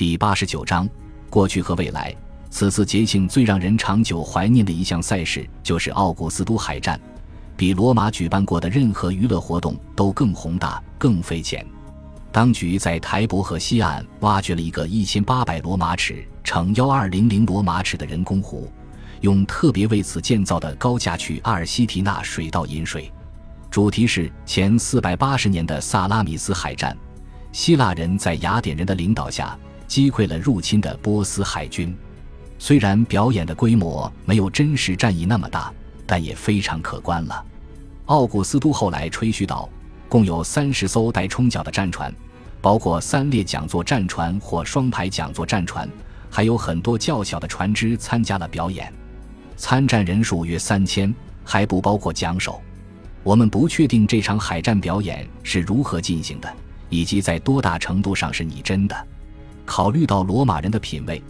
第八十九章：过去和未来。此次节庆最让人长久怀念的一项赛事，就是奥古斯都海战，比罗马举办过的任何娱乐活动都更宏大、更费钱。当局在台伯河西岸挖掘了一个一千八百罗马尺乘幺二零零罗马尺的人工湖，用特别为此建造的高架渠阿尔西提纳水道引水。主题是前四百八十年的萨拉米斯海战，希腊人在雅典人的领导下击溃了入侵的波斯海军。虽然表演的规模没有真实战役那么大，但也非常可观了。奥古斯都后来吹嘘道。共有三十艘带冲角的战船，包括三列讲座战船或双排讲座战船，还有很多较小的船只参加了表演。参战人数约三千，还不包括桨手。我们不确定这场海战表演是如何进行的，以及在多大程度上是拟真的。考虑到罗马人的品味，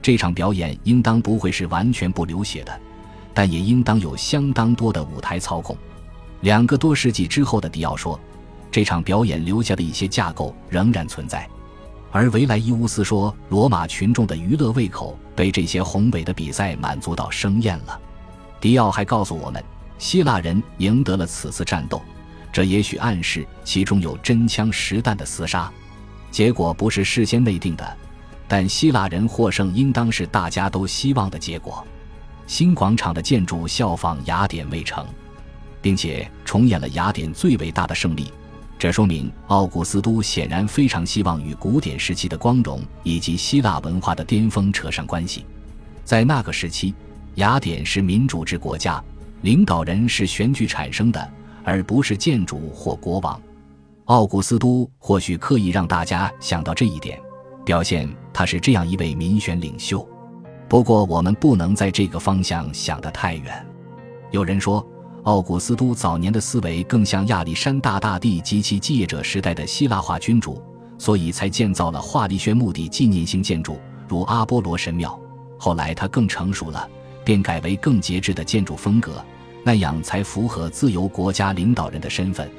这场表演应当不会是完全不流血的，但也应当有相当多的舞台操控。两个多世纪之后的迪奥说，这场表演留下的一些架构仍然存在，而维莱伊乌斯说，罗马群众的娱乐胃口被这些宏伟的比赛满足到生厌了。迪奥还告诉我们，希腊人赢得了此次战斗，这也许暗示其中有真枪实弹的厮杀，结果不是事先内定的，但希腊人获胜应当是大家都希望的结果。新广场的建筑效仿雅典卫城。并且重演了雅典最伟大的胜利，这说明奥古斯都显然非常希望与古典时期的光荣以及希腊文化的巅峰扯上关系。在那个时期，雅典是民主制国家，领导人是选举产生的，而不是建主或国王。奥古斯都或许刻意让大家想到这一点，表现他是这样一位民选领袖。不过，我们不能在这个方向想得太远。有人说。奥古斯都早年的思维更像亚历山大大帝及其继业者时代的希腊化君主，所以才建造了华丽炫目的纪念性建筑，如阿波罗神庙。后来他更成熟了，便改为更节制的建筑风格，那样才符合自由国家领导人的身份。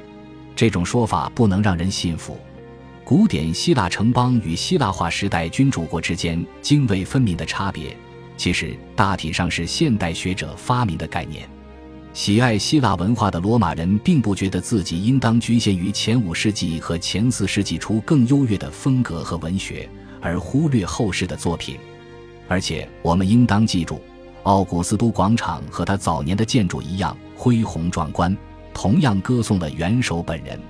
这种说法不能让人信服。古典希腊城邦与希腊化时代君主国之间泾渭分明的差别，其实大体上是现代学者发明的概念。喜爱希腊文化的罗马人并不觉得自己应当局限于前五世纪和前四世纪初更优越的风格和文学，而忽略后世的作品。而且，我们应当记住，奥古斯都广场和他早年的建筑一样恢宏壮观，同样歌颂了元首本人。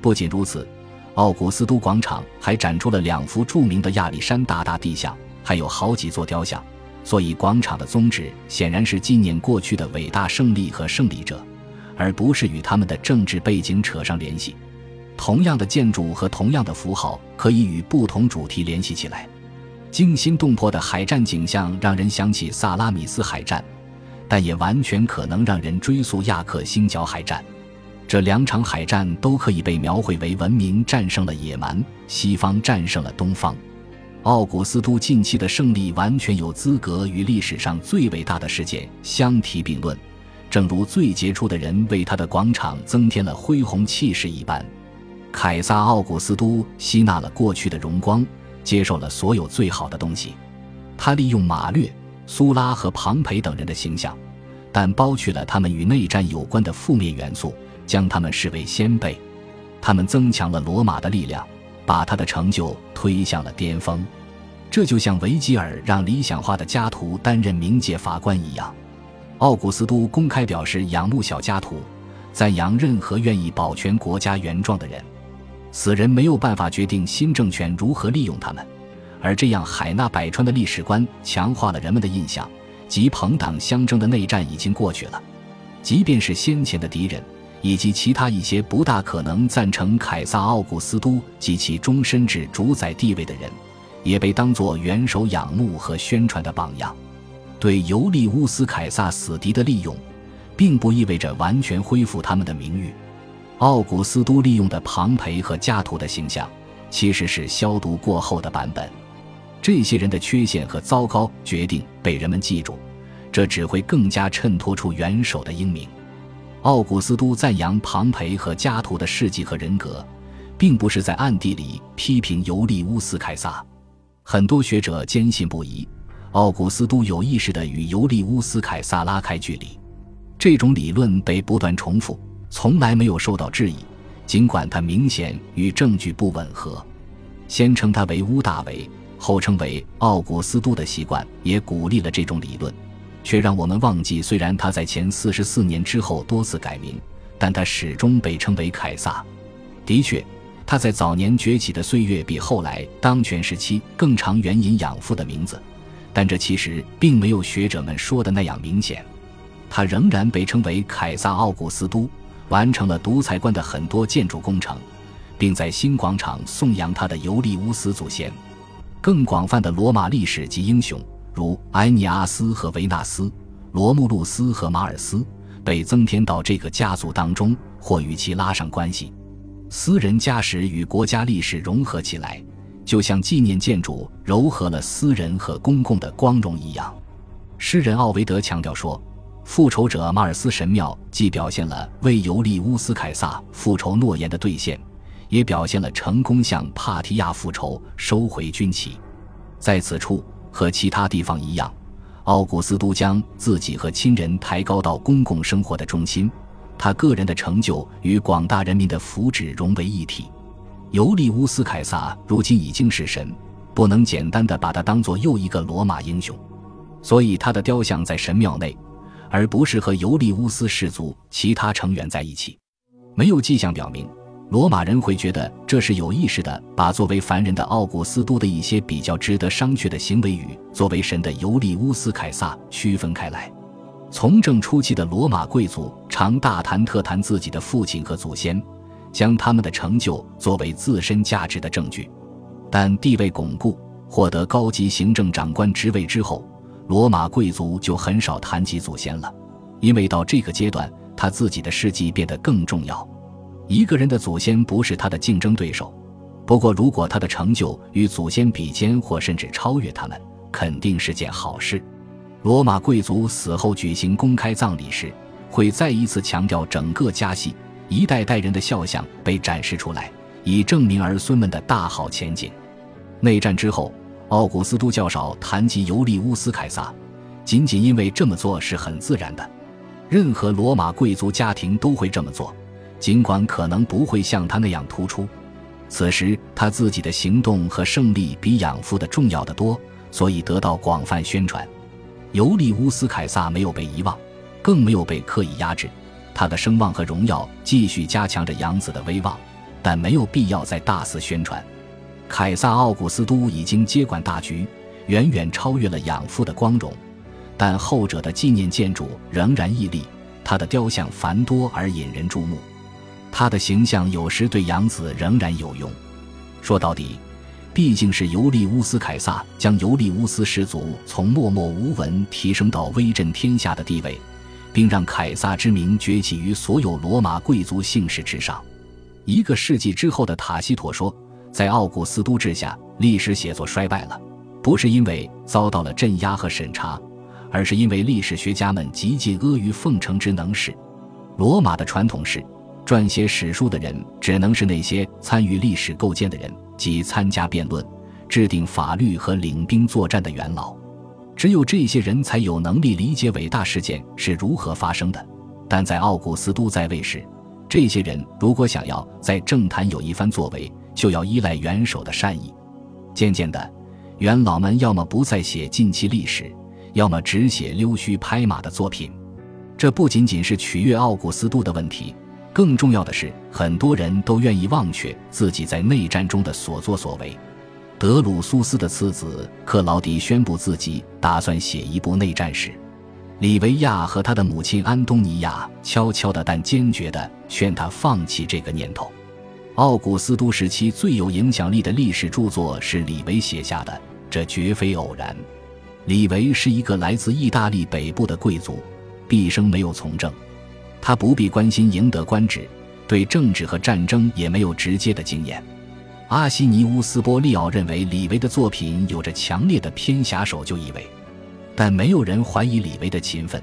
不仅如此，奥古斯都广场还展出了两幅著名的亚历山大大帝像，还有好几座雕像。所以，广场的宗旨显然是纪念过去的伟大胜利和胜利者，而不是与他们的政治背景扯上联系。同样的建筑和同样的符号可以与不同主题联系起来。惊心动魄的海战景象让人想起萨拉米斯海战，但也完全可能让人追溯亚克星角海战。这两场海战都可以被描绘为文明战胜了野蛮，西方战胜了东方。奥古斯都近期的胜利完全有资格与历史上最伟大的事件相提并论，正如最杰出的人为他的广场增添了恢宏气势一般。凯撒·奥古斯都吸纳了过去的荣光，接受了所有最好的东西。他利用马略、苏拉和庞培等人的形象，但剥去了他们与内战有关的负面元素，将他们视为先辈。他们增强了罗马的力量。把他的成就推向了巅峰，这就像维吉尔让理想化的加图担任冥界法官一样。奥古斯都公开表示仰慕小加图，赞扬任何愿意保全国家原状的人。死人没有办法决定新政权如何利用他们，而这样海纳百川的历史观强化了人们的印象，即朋党相争的内战已经过去了，即便是先前的敌人。以及其他一些不大可能赞成凯撒·奥古斯都及其终身制主宰地位的人，也被当作元首仰慕和宣传的榜样。对尤利乌斯·凯撒死敌的利用，并不意味着完全恢复他们的名誉。奥古斯都利用的庞培和加图的形象，其实是消毒过后的版本。这些人的缺陷和糟糕决定被人们记住，这只会更加衬托出元首的英明。奥古斯都赞扬庞培和加图的事迹和人格，并不是在暗地里批评尤利乌斯·凯撒。很多学者坚信不疑，奥古斯都有意识地与尤利乌斯·凯撒拉开距离。这种理论被不断重复，从来没有受到质疑，尽管它明显与证据不吻合。先称他为乌大维，后称为奥古斯都的习惯，也鼓励了这种理论，却让我们忘记，虽然他在前四十四年之后多次改名，但他始终被称为凯撒。的确。他在早年崛起的岁月比后来当权时期更常援引养父的名字，但这其实并没有学者们说的那样明显。他仍然被称为凯撒奥古斯都，完成了独裁官的很多建筑工程，并在新广场颂扬他的尤利乌斯祖先。更广泛的罗马历史及英雄，如埃尼阿斯和维纳斯、罗慕路斯和马尔斯，被增添到这个家族当中，或与其拉上关系。私人家史与国家历史融合起来，就像纪念建筑糅合了私人和公共的光荣一样。诗人奥维德强调说：“复仇者马尔斯神庙既表现了为尤利乌斯·凯撒复仇诺言的兑现，也表现了成功向帕提亚复仇、收回军旗。在此处和其他地方一样，奥古斯都将自己和亲人抬高到公共生活的中心。”他个人的成就与广大人民的福祉融为一体。尤利乌斯·凯撒如今已经是神，不能简单的把他当做又一个罗马英雄，所以他的雕像在神庙内，而不是和尤利乌斯氏族其他成员在一起。没有迹象表明，罗马人会觉得这是有意识的，把作为凡人的奥古斯都的一些比较值得商榷的行为与作为神的尤利乌斯·凯撒区分开来。从政初期的罗马贵族常大谈特谈自己的父亲和祖先，将他们的成就作为自身价值的证据。但地位巩固、获得高级行政长官职位之后，罗马贵族就很少谈及祖先了，因为到这个阶段，他自己的事迹变得更重要。一个人的祖先不是他的竞争对手，不过如果他的成就与祖先比肩或甚至超越他们，肯定是件好事。罗马贵族死后举行公开葬礼时，会再一次强调整个家系一代代人的肖像被展示出来，以证明儿孙们的大好前景。内战之后，奥古斯都较少谈及尤利乌斯·凯撒，仅仅因为这么做是很自然的。任何罗马贵族家庭都会这么做，尽管可能不会像他那样突出。此时他自己的行动和胜利比养父的重要的多，所以得到广泛宣传。尤利乌斯·凯撒没有被遗忘，更没有被刻意压制，他的声望和荣耀继续加强着养子的威望，但没有必要再大肆宣传。凯撒·奥古斯都已经接管大局，远远超越了养父的光荣，但后者的纪念建筑仍然屹立，他的雕像繁多而引人注目，他的形象有时对养子仍然有用。说到底。毕竟是尤利乌斯·凯撒将尤利乌斯氏族从默默无闻提升到威震天下的地位，并让凯撒之名崛起于所有罗马贵族姓氏之上。一个世纪之后的塔西佗说，在奥古斯都治下，历史写作衰败了，不是因为遭到了镇压和审查，而是因为历史学家们极尽阿谀奉承之能事。罗马的传统是，撰写史书的人只能是那些参与历史构建的人。即参加辩论、制定法律和领兵作战的元老，只有这些人才有能力理解伟大事件是如何发生的。但在奥古斯都在位时，这些人如果想要在政坛有一番作为，就要依赖元首的善意。渐渐的，元老们要么不再写近期历史，要么只写溜须拍马的作品。这不仅仅是取悦奥古斯都的问题。更重要的是，很多人都愿意忘却自己在内战中的所作所为。德鲁苏斯的次子克劳迪宣布自己打算写一部内战史，李维亚和他的母亲安东尼亚悄悄的但坚决的劝他放弃这个念头。奥古斯都时期最有影响力的历史著作是李维写下的，这绝非偶然。李维是一个来自意大利北部的贵族，毕生没有从政。他不必关心赢得官职，对政治和战争也没有直接的经验。阿西尼乌斯·波利奥认为李维的作品有着强烈的偏狭守旧意味，但没有人怀疑李维的勤奋。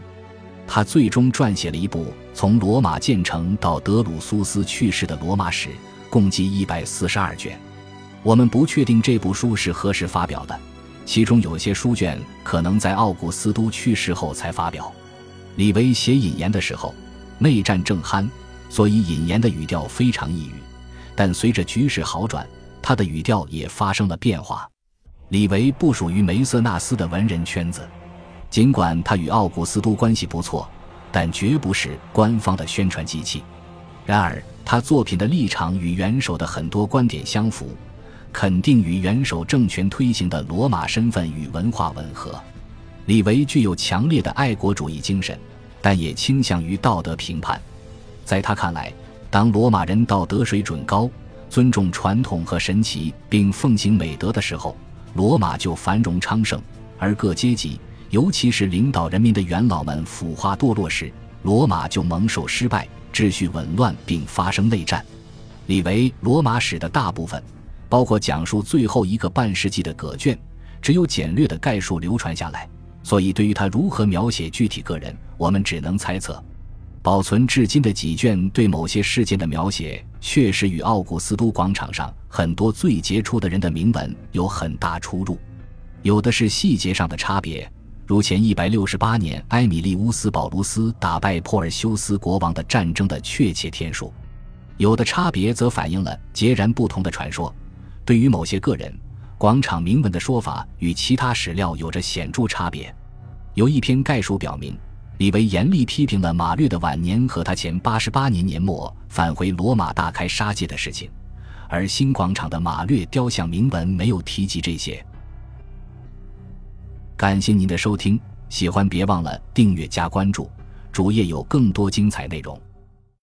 他最终撰写了一部从罗马建成到德鲁苏斯去世的罗马史，共计一百四十二卷。我们不确定这部书是何时发表的，其中有些书卷可能在奥古斯都去世后才发表。李维写引言的时候，内战正酣，所以引言的语调非常抑郁。但随着局势好转，他的语调也发生了变化。李维不属于梅瑟纳斯的文人圈子，尽管他与奥古斯都关系不错，但绝不是官方的宣传机器。然而，他作品的立场与元首的很多观点相符。肯定与元首政权推行的罗马身份与文化吻合。李维具有强烈的爱国主义精神，但也倾向于道德评判。在他看来，当罗马人道德水准高、尊重传统和神奇，并奉行美德的时候，罗马就繁荣昌盛；而各阶级，尤其是领导人民的元老们腐化堕落时，罗马就蒙受失败、秩序紊乱并发生内战。李维《罗马史》的大部分。包括讲述最后一个半世纪的葛卷，只有简略的概述流传下来，所以对于他如何描写具体个人，我们只能猜测。保存至今的几卷对某些事件的描写，确实与奥古斯都广场上很多最杰出的人的铭文有很大出入。有的是细节上的差别，如前一百六十八年埃米利乌斯·保卢斯打败珀尔修斯国王的战争的确切天数；有的差别则反映了截然不同的传说。对于某些个人，广场铭文的说法与其他史料有着显著差别。有一篇概述表明，李维严厉批评了马略的晚年和他前八十八年年末返回罗马大开杀戒的事情，而新广场的马略雕像铭文没有提及这些。感谢您的收听，喜欢别忘了订阅加关注，主页有更多精彩内容。